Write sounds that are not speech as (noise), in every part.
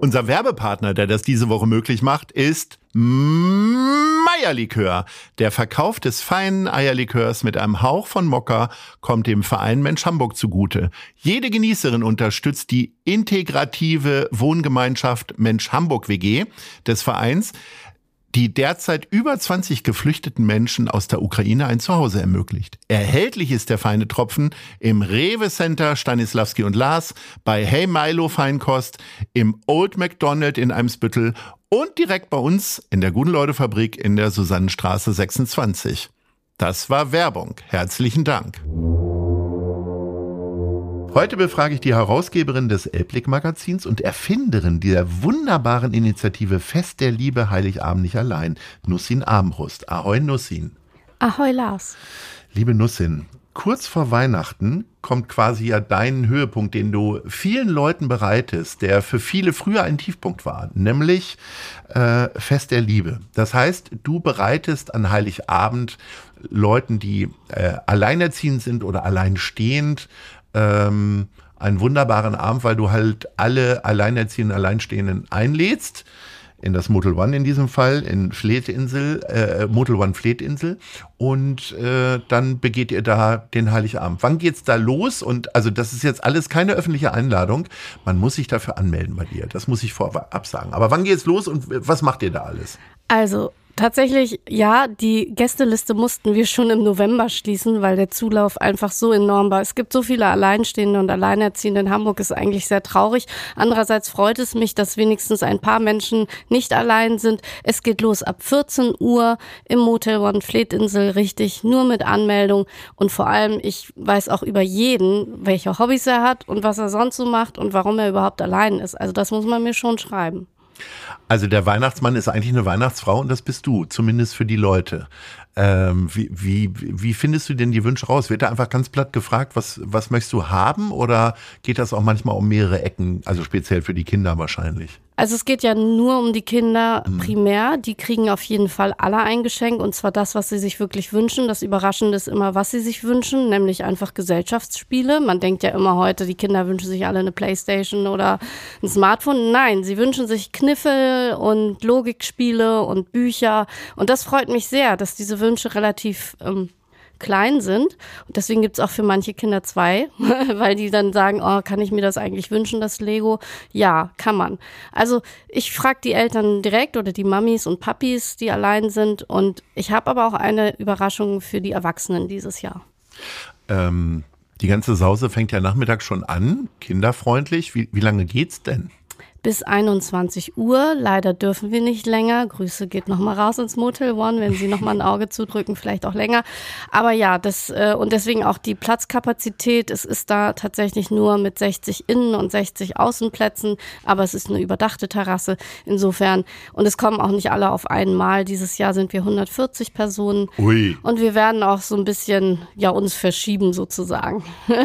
Unser Werbepartner, der das diese Woche möglich macht, ist Meierlikör. Der Verkauf des feinen Eierlikörs mit einem Hauch von Mokka kommt dem Verein Mensch Hamburg zugute. Jede Genießerin unterstützt die integrative Wohngemeinschaft Mensch Hamburg WG des Vereins die derzeit über 20 geflüchteten Menschen aus der Ukraine ein Zuhause ermöglicht. Erhältlich ist der feine Tropfen im Rewe Center Stanislavski und Lars, bei Hey Milo Feinkost, im Old McDonald in Eimsbüttel und direkt bei uns in der Guten-Leute-Fabrik in der Susannenstraße 26. Das war Werbung. Herzlichen Dank. Heute befrage ich die Herausgeberin des Elblick-Magazins und Erfinderin dieser wunderbaren Initiative Fest der Liebe Heiligabend nicht allein, Nussin Armbrust. Ahoi Nussin. Ahoi Lars. Liebe Nussin, kurz vor Weihnachten kommt quasi ja dein Höhepunkt, den du vielen Leuten bereitest, der für viele früher ein Tiefpunkt war, nämlich äh, Fest der Liebe. Das heißt, du bereitest an Heiligabend Leuten, die äh, alleinerziehend sind oder alleinstehend, ähm, einen wunderbaren Abend, weil du halt alle alleinerziehenden, Alleinstehenden einlädst. In das Motel One in diesem Fall, in Fletinsel, äh, Motel One Fletinsel. Und äh, dann begeht ihr da den Heiligabend. Wann geht's da los? Und also das ist jetzt alles keine öffentliche Einladung. Man muss sich dafür anmelden bei dir. Das muss ich vorab sagen. Aber wann geht's los und was macht ihr da alles? Also Tatsächlich, ja, die Gästeliste mussten wir schon im November schließen, weil der Zulauf einfach so enorm war. Es gibt so viele Alleinstehende und Alleinerziehende in Hamburg, ist eigentlich sehr traurig. Andererseits freut es mich, dass wenigstens ein paar Menschen nicht allein sind. Es geht los ab 14 Uhr im Motel One Fletinsel, richtig, nur mit Anmeldung. Und vor allem, ich weiß auch über jeden, welche Hobbys er hat und was er sonst so macht und warum er überhaupt allein ist. Also das muss man mir schon schreiben. Also der Weihnachtsmann ist eigentlich eine Weihnachtsfrau und das bist du, zumindest für die Leute. Ähm, wie, wie, wie findest du denn die Wünsche raus? Wird da einfach ganz platt gefragt, was, was möchtest du haben oder geht das auch manchmal um mehrere Ecken, also speziell für die Kinder wahrscheinlich? Also es geht ja nur um die Kinder mhm. primär. Die kriegen auf jeden Fall alle ein Geschenk und zwar das, was sie sich wirklich wünschen. Das Überraschende ist immer, was sie sich wünschen, nämlich einfach Gesellschaftsspiele. Man denkt ja immer heute, die Kinder wünschen sich alle eine Playstation oder ein Smartphone. Nein, sie wünschen sich Kniffel und Logikspiele und Bücher. Und das freut mich sehr, dass diese Wünsche relativ ähm, klein sind. Und deswegen gibt's auch für manche Kinder zwei, (laughs) weil die dann sagen, oh, kann ich mir das eigentlich wünschen, das Lego? Ja, kann man. Also ich frage die Eltern direkt oder die Mamis und Papis, die allein sind. Und ich habe aber auch eine Überraschung für die Erwachsenen dieses Jahr. Ähm, die ganze Sause fängt ja nachmittags schon an, kinderfreundlich. Wie, wie lange geht's denn? Bis 21 Uhr. Leider dürfen wir nicht länger. Grüße geht nochmal raus ins Motel One, wenn Sie nochmal ein Auge zudrücken, vielleicht auch länger. Aber ja, das äh, und deswegen auch die Platzkapazität. Es ist da tatsächlich nur mit 60 Innen- und 60 Außenplätzen, aber es ist eine überdachte Terrasse. Insofern und es kommen auch nicht alle auf einmal. Dieses Jahr sind wir 140 Personen Ui. und wir werden auch so ein bisschen ja uns verschieben sozusagen. (laughs)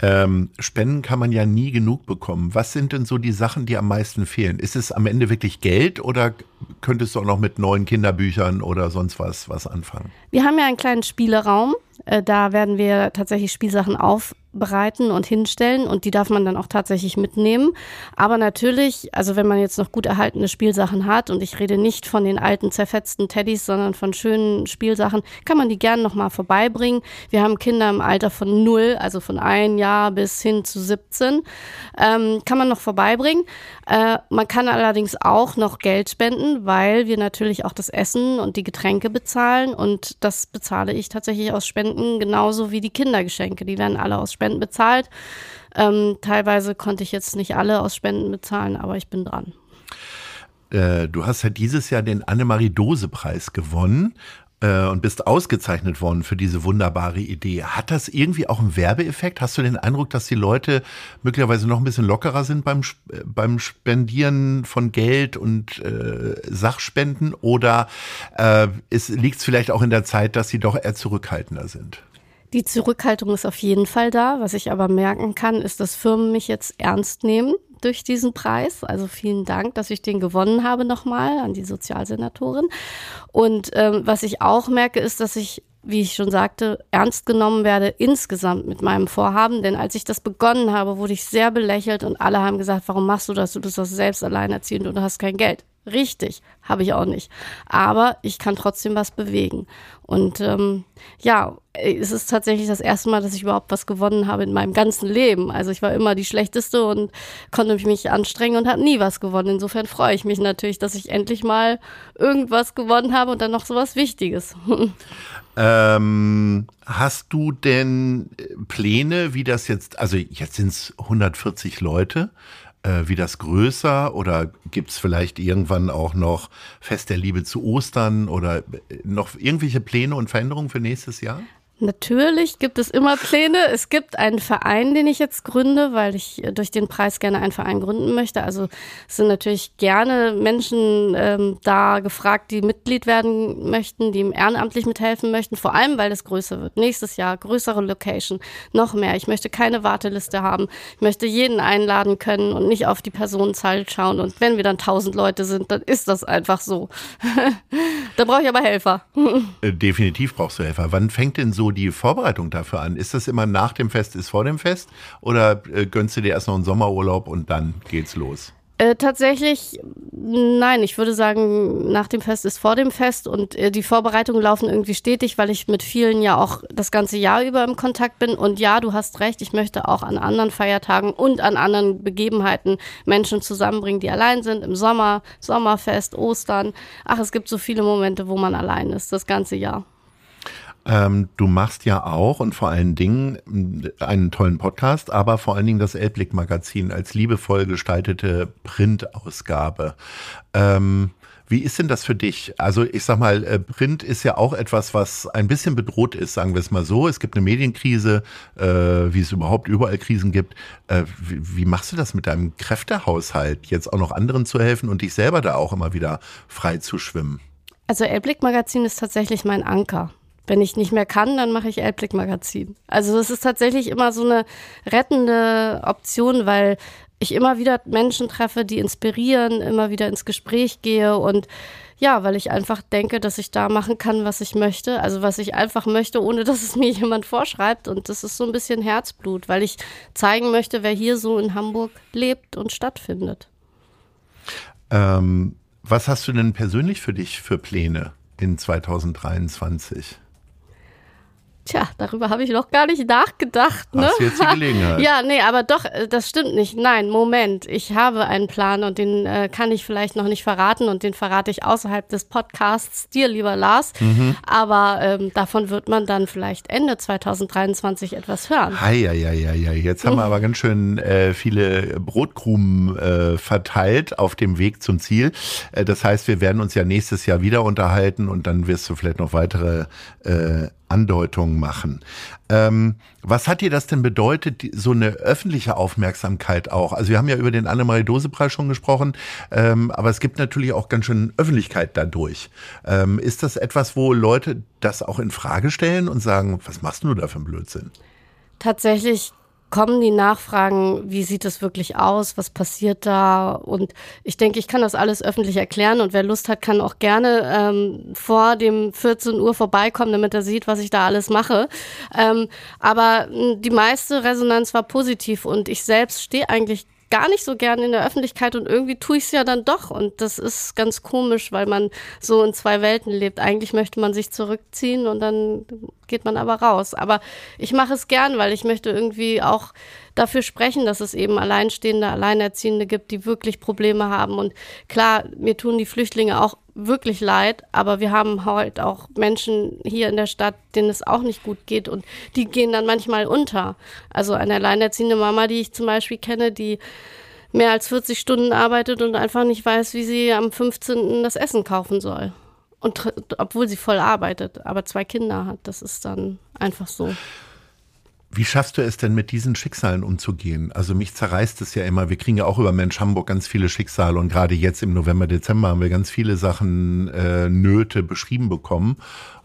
Ähm, Spenden kann man ja nie genug bekommen. Was sind denn so die Sachen, die am meisten fehlen? Ist es am Ende wirklich Geld oder könntest du auch noch mit neuen Kinderbüchern oder sonst was, was anfangen? Wir haben ja einen kleinen Spieleraum. Äh, da werden wir tatsächlich Spielsachen auf bereiten und hinstellen und die darf man dann auch tatsächlich mitnehmen. Aber natürlich, also wenn man jetzt noch gut erhaltene Spielsachen hat und ich rede nicht von den alten zerfetzten Teddys, sondern von schönen Spielsachen, kann man die gerne nochmal vorbeibringen. Wir haben Kinder im Alter von null, also von ein Jahr bis hin zu 17, ähm, kann man noch vorbeibringen. Äh, man kann allerdings auch noch Geld spenden, weil wir natürlich auch das Essen und die Getränke bezahlen und das bezahle ich tatsächlich aus Spenden genauso wie die Kindergeschenke. Die werden alle aus Spenden bezahlt. Ähm, teilweise konnte ich jetzt nicht alle aus Spenden bezahlen, aber ich bin dran. Äh, du hast ja dieses Jahr den Annemarie-Dose-Preis gewonnen. äh, und bist ausgezeichnet worden für diese wunderbare Idee. Hat das irgendwie auch einen Werbeeffekt? Hast du den Eindruck, dass die Leute möglicherweise noch ein bisschen lockerer sind beim, äh, beim Spendieren von Geld und äh, Sachspenden? Oder äh, liegt es vielleicht auch in der Zeit, dass sie doch eher zurückhaltender sind? Die Zurückhaltung ist auf jeden Fall da. Was ich aber merken kann, ist, dass Firmen mich jetzt ernst nehmen durch diesen Preis. Also vielen Dank, dass ich den gewonnen habe nochmal an die Sozialsenatorin. Und ähm, was ich auch merke, ist, dass ich wie ich schon sagte, ernst genommen werde insgesamt mit meinem Vorhaben. Denn als ich das begonnen habe, wurde ich sehr belächelt und alle haben gesagt, warum machst du das? Du bist doch selbst alleinerziehend und du hast kein Geld. Richtig, habe ich auch nicht. Aber ich kann trotzdem was bewegen. Und ähm, ja, es ist tatsächlich das erste Mal, dass ich überhaupt was gewonnen habe in meinem ganzen Leben. Also ich war immer die Schlechteste und konnte mich anstrengen und habe nie was gewonnen. Insofern freue ich mich natürlich, dass ich endlich mal irgendwas gewonnen habe und dann noch so was Wichtiges. (laughs) Ähm, hast du denn Pläne, wie das jetzt, also jetzt sind es 140 Leute, äh, wie das größer oder gibt es vielleicht irgendwann auch noch Fest der Liebe zu Ostern oder noch irgendwelche Pläne und Veränderungen für nächstes Jahr? Natürlich gibt es immer Pläne. Es gibt einen Verein, den ich jetzt gründe, weil ich durch den Preis gerne einen Verein gründen möchte. Also sind natürlich gerne Menschen ähm, da gefragt, die Mitglied werden möchten, die ihm ehrenamtlich mithelfen möchten. Vor allem, weil es größer wird. Nächstes Jahr größere Location, noch mehr. Ich möchte keine Warteliste haben. Ich möchte jeden einladen können und nicht auf die Personenzahl schauen. Und wenn wir dann tausend Leute sind, dann ist das einfach so. (laughs) da brauche ich aber Helfer. (laughs) Äh, definitiv brauchst du Helfer. Wann fängt denn die Vorbereitung dafür an? Ist das immer nach dem Fest, ist vor dem Fest? Oder äh, gönnst du dir erst noch einen Sommerurlaub und dann geht's los? Äh, tatsächlich, nein, ich würde sagen, nach dem Fest ist vor dem Fest und äh, die Vorbereitungen laufen irgendwie stetig, weil ich mit vielen ja auch das ganze Jahr über im Kontakt bin. Und ja, du hast recht, ich möchte auch an anderen Feiertagen und an anderen Begebenheiten Menschen zusammenbringen, die allein sind, im Sommer, Sommerfest, Ostern. Ach, es gibt so viele Momente, wo man allein ist, das ganze Jahr. Ähm, du machst ja auch und vor allen Dingen einen tollen Podcast, aber vor allen Dingen das Elbblick-Magazin als liebevoll gestaltete Printausgabe. Ähm, wie ist denn das für dich? Also ich sag mal, äh, Print ist ja auch etwas, was ein bisschen bedroht ist, sagen wir es mal so. Es gibt eine Medienkrise, äh, wie es überhaupt überall Krisen gibt. Äh, wie, wie, machst du das mit deinem Kräftehaushalt, jetzt auch noch anderen zu helfen und dich selber da auch immer wieder frei zu schwimmen? Also Elbblick Magazin ist tatsächlich mein Anker wenn ich nicht mehr kann, dann mache ich Elbblick Magazin. Also das ist tatsächlich immer so eine rettende Option, weil ich immer wieder Menschen treffe, die inspirieren, immer wieder ins Gespräch gehe und ja, weil ich einfach denke, dass ich da machen kann, was ich möchte, also was ich einfach möchte, ohne dass es (laughs) mir jemand vorschreibt. Und das ist so ein bisschen Herzblut, weil ich zeigen möchte, wer hier so in Hamburg lebt und stattfindet. Ähm, was hast du denn persönlich für dich für Pläne in 2023? Tja, darüber habe ich noch gar nicht nachgedacht. Ne? Hast du jetzt die Gelegenheit? (laughs) ja, nee, aber doch, äh, das stimmt nicht. Nein, Moment. Ich habe einen Plan und den äh, kann ich vielleicht noch nicht verraten und den verrate ich außerhalb des Podcasts dir, lieber Lars. Mhm. Aber ähm, davon wird man dann vielleicht Ende 2023 etwas hören. Hei, ja, ja, ja. Jetzt haben wir aber ganz schön äh, viele Brotkrumen äh, verteilt auf dem Weg zum Ziel. Äh, das heißt, wir werden uns ja nächstes Jahr wieder unterhalten und dann wirst du vielleicht noch weitere äh, Andeutungen machen. Ähm, was hat dir das denn bedeutet, so eine öffentliche Aufmerksamkeit auch? Also wir haben ja über den Annemarie-Dose-Preis schon gesprochen, ähm, aber es gibt natürlich auch ganz schön Öffentlichkeit dadurch. Ähm, ist das etwas, wo Leute das auch in Frage stellen und sagen, was machst du da für einen Blödsinn? Tatsächlich kommen die Nachfragen, wie sieht es wirklich aus, was passiert da? Und ich denke, ich kann das alles öffentlich erklären und wer Lust hat, kann auch gerne ähm, vor dem 14 Uhr vorbeikommen, damit er sieht, was ich da alles mache. Ähm, aber die meiste Resonanz war positiv und ich selbst stehe eigentlich gar nicht so gern in der Öffentlichkeit und irgendwie tue ich es ja dann doch. Und das ist ganz komisch, weil man so in zwei Welten lebt. Eigentlich möchte man sich zurückziehen und dann geht man aber raus. Aber ich mache es gern, weil ich möchte irgendwie auch dafür sprechen, dass es eben Alleinstehende, Alleinerziehende gibt, die wirklich Probleme haben. Und klar, mir tun die Flüchtlinge auch wirklich leid, aber wir haben halt auch Menschen hier in der Stadt, denen es auch nicht gut geht und die gehen dann manchmal unter. Also eine alleinerziehende Mama, die ich zum Beispiel kenne, die mehr als 40 Stunden arbeitet und einfach nicht weiß, wie sie am 15. das Essen kaufen soll. Und obwohl sie voll arbeitet, aber zwei Kinder hat, das ist dann einfach so. Wie schaffst du es denn mit diesen Schicksalen umzugehen? Also mich zerreißt es ja immer. Wir kriegen ja auch über Mensch Hamburg ganz viele Schicksale und gerade jetzt im November, Dezember haben wir ganz viele Sachen, äh, Nöte beschrieben bekommen.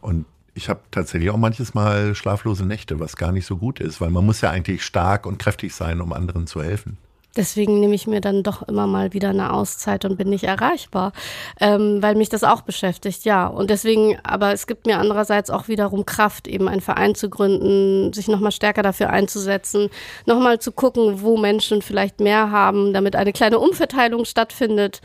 Und ich habe tatsächlich auch manches Mal schlaflose Nächte, was gar nicht so gut ist, weil man muss ja eigentlich stark und kräftig sein, um anderen zu helfen. Deswegen nehme ich mir dann doch immer mal wieder eine Auszeit und bin nicht erreichbar, ähm, weil mich das auch beschäftigt, ja. Und deswegen, aber es gibt mir andererseits auch wiederum Kraft, eben einen Verein zu gründen, sich nochmal stärker dafür einzusetzen, nochmal zu gucken, wo Menschen vielleicht mehr haben, damit eine kleine Umverteilung stattfindet.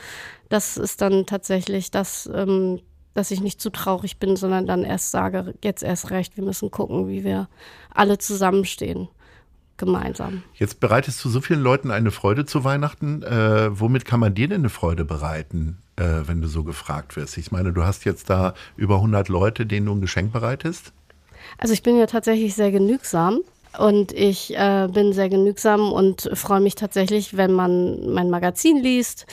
Das ist dann tatsächlich das, ähm, dass ich nicht zu traurig bin, sondern dann erst sage, jetzt erst recht, wir müssen gucken, wie wir alle zusammenstehen, gemeinsam. Jetzt bereitest du so vielen Leuten eine Freude zu Weihnachten. Äh, womit kann man dir denn eine Freude bereiten, äh, wenn du so gefragt wirst? Ich meine, du hast jetzt da über 100 Leute, denen du ein Geschenk bereitest. Also ich bin ja tatsächlich sehr genügsam und ich äh, bin sehr genügsam und freue mich tatsächlich, wenn man mein Magazin liest,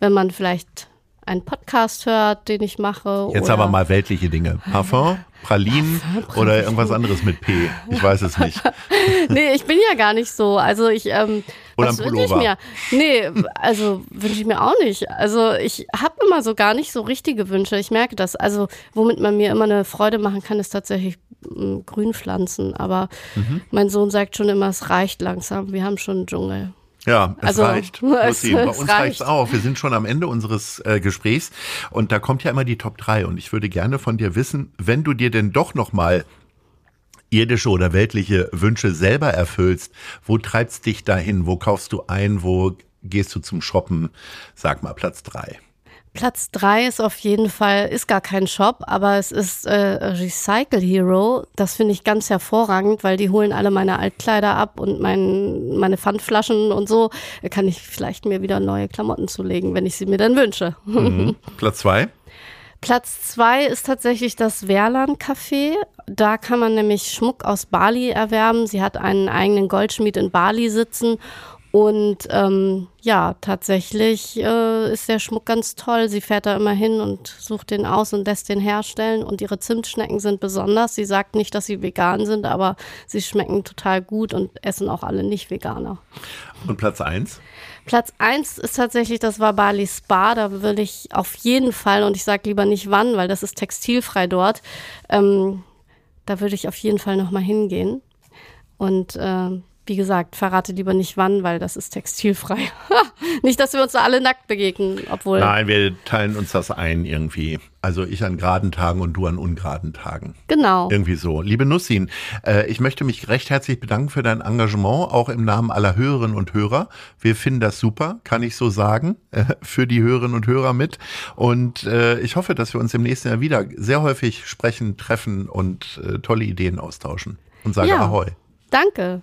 wenn man vielleicht einen Podcast hört, den ich mache. Jetzt aber mal weltliche Dinge. Parfum, Pralinen oder irgendwas anderes mit P. Ich weiß es nicht. (laughs) nee, ich bin ja gar nicht so. Also ich ähm, Oder was wünsche ich mir? Nee, also wünsche ich mir auch nicht. Also ich habe immer so gar nicht so richtige Wünsche. Ich merke das. Also womit man mir immer eine Freude machen kann, ist tatsächlich mm, Grünpflanzen. Aber Mhm. mein Sohn sagt schon immer, es reicht langsam. Wir haben schon einen Dschungel. Ja, es Also, reicht. (laughs) es- Lucy, bei es uns reicht. reicht's auch. Wir sind schon am Ende unseres äh, Gesprächs und da kommt ja immer die Top 3 und ich würde gerne von dir wissen, wenn du dir denn doch noch mal irdische oder weltliche Wünsche selber erfüllst, wo treibt's dich dahin? Wo kaufst du ein? Wo gehst du zum Shoppen? Sag mal Platz 3. Platz drei ist auf jeden Fall, ist gar kein Shop, aber es ist äh, Recycle Hero. Das finde ich ganz hervorragend, weil die holen alle meine Altkleider ab und mein, meine Pfandflaschen und so. Da kann ich vielleicht mir wieder neue Klamotten zulegen, wenn ich sie mir dann wünsche. (laughs) Platz 2? Platz zwei ist tatsächlich das Werlan Café. Da kann man nämlich Schmuck aus Bali erwerben. Sie hat einen eigenen Goldschmied in Bali sitzen. Und ähm, ja, tatsächlich äh, ist der Schmuck ganz toll. Sie fährt da immer hin und sucht den aus und lässt den herstellen. Und ihre Zimtschnecken sind besonders. Sie sagt nicht, dass sie vegan sind, aber sie schmecken total gut und essen auch alle Nicht-Veganer. Und Platz 1? Platz eins ist tatsächlich das war Bali Spa. Da will ich auf jeden Fall, und ich sage lieber nicht wann, weil das ist textilfrei dort, ähm, da würde ich auf jeden Fall nochmal hingehen. Und ähm, wie gesagt, verrate lieber nicht wann, weil das ist textilfrei. (laughs) nicht, dass wir uns da alle nackt begegnen, obwohl. Nein, wir teilen uns das ein irgendwie. Also ich an geraden Tagen und du an ungeraden Tagen. Genau. Irgendwie so. Liebe Nussin, äh, ich möchte mich recht herzlich bedanken für dein Engagement, auch im Namen aller Hörerinnen und Hörer. Wir finden das super, kann ich so sagen, äh, für die Hörerinnen und Hörer mit. Und äh, ich hoffe, dass wir uns im nächsten Jahr wieder sehr häufig sprechen, treffen und tolle Ideen austauschen. Und sage Ja. Ahoi. Danke.